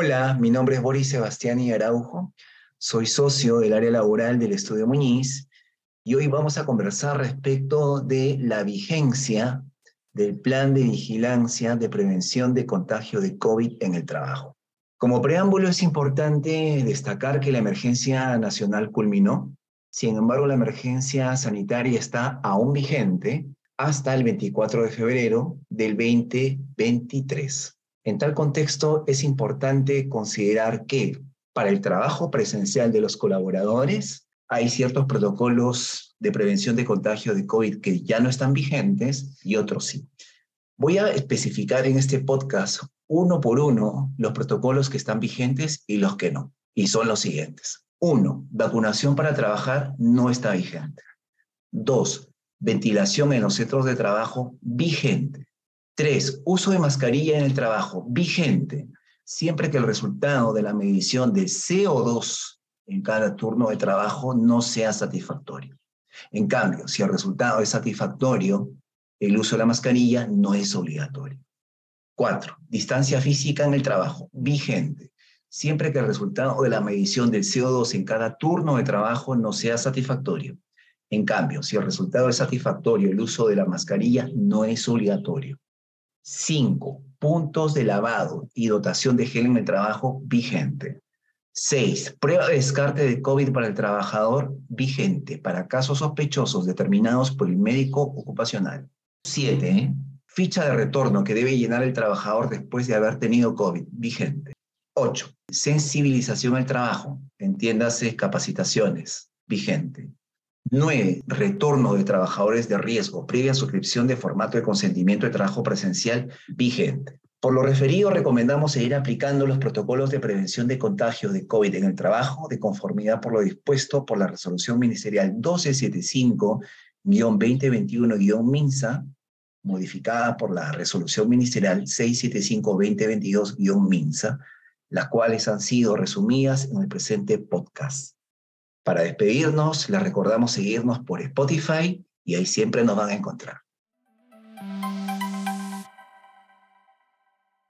Hola, mi nombre es Boris Sebastián Araujo, soy socio del área laboral del Estudio Muñiz y hoy vamos a conversar respecto de la vigencia del plan de vigilancia de prevención de contagio de COVID en el trabajo. Como preámbulo es importante destacar que la emergencia nacional culminó, sin embargo la emergencia sanitaria está aún vigente hasta el 24 de febrero del 2023. En tal contexto, es importante considerar que para el trabajo presencial de los colaboradores hay ciertos protocolos de prevención de contagio de COVID que ya no están vigentes y otros sí. Voy a especificar en este podcast uno por uno los protocolos que están vigentes y los que no. Y son los siguientes. Uno, vacunación para trabajar no está vigente. Dos, ventilación en los centros de trabajo vigente. Tres, uso de mascarilla en el trabajo, vigente, siempre que el resultado de la medición de CO2 en cada turno de trabajo no sea satisfactorio. En cambio, si el resultado es satisfactorio, el uso de la mascarilla no es obligatorio. Cuatro, distancia física en el trabajo, vigente, siempre que el resultado de la medición del CO2 en cada turno de trabajo no sea satisfactorio. En cambio, si el resultado es satisfactorio, el uso de la mascarilla no es obligatorio. 5. Puntos de lavado y dotación de gel en el trabajo vigente. 6. Prueba de descarte de COVID para el trabajador vigente para casos sospechosos determinados por el médico ocupacional. 7. Ficha de retorno que debe llenar el trabajador después de haber tenido COVID vigente. 8. Sensibilización al trabajo, entiéndase capacitaciones, vigente. 9. Retorno de trabajadores de riesgo, previa suscripción de formato de consentimiento de trabajo presencial vigente. Por lo referido, recomendamos seguir aplicando los protocolos de prevención de contagio de COVID en el trabajo de conformidad por lo dispuesto por la Resolución Ministerial 1275-2021-MINSA, modificada por la Resolución Ministerial 675-2022-MINSA, las cuales han sido resumidas en el presente podcast. Para despedirnos, les recordamos seguirnos por Spotify y ahí siempre nos van a encontrar.